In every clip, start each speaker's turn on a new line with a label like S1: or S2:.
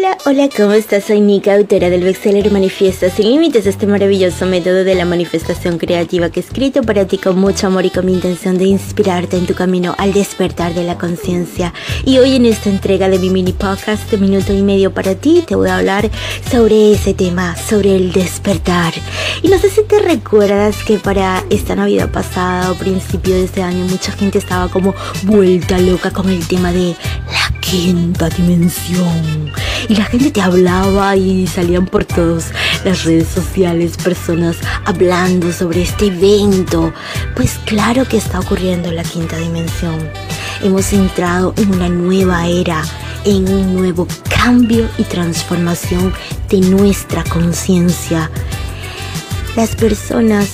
S1: Hola, hola, ¿cómo estás? Soy Nika, autora del bestseller Manifiesta sin límites, este maravilloso método de la manifestación creativa que he escrito para ti con mucho amor y con mi intención de inspirarte en tu camino al despertar de la conciencia. Y hoy en esta entrega de mi mini podcast de minuto y medio para ti, te voy a hablar sobre ese tema, sobre el despertar. Y no sé si te recuerdas que para esta Navidad pasada o principio de este año mucha gente estaba como vuelta loca con el tema de la quinta dimensión y la gente te hablaba y salían por todas las redes sociales personas hablando sobre este evento. Pues claro que está ocurriendo la quinta dimensión. Hemos entrado en una nueva era, en un nuevo cambio y transformación de nuestra conciencia. Las personas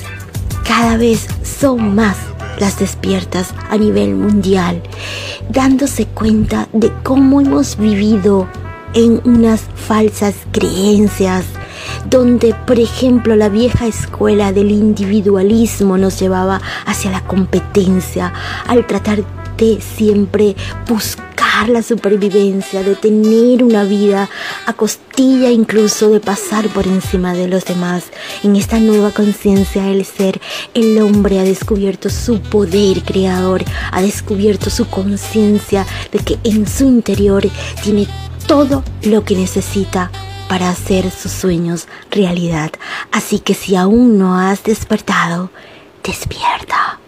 S1: cada vez son más las despiertas a nivel mundial, dándose cuenta de cómo hemos vivido en unas falsas creencias, donde, por ejemplo, la vieja escuela del individualismo nos llevaba hacia la competencia, al tratar de siempre buscar la supervivencia, de tener una vida a costilla incluso de pasar por encima de los demás. En esta nueva conciencia el ser, el hombre ha descubierto su poder creador, ha descubierto su conciencia de que en su interior tiene todo lo que necesita para hacer sus sueños realidad. Así que si aún no has despertado, despierta.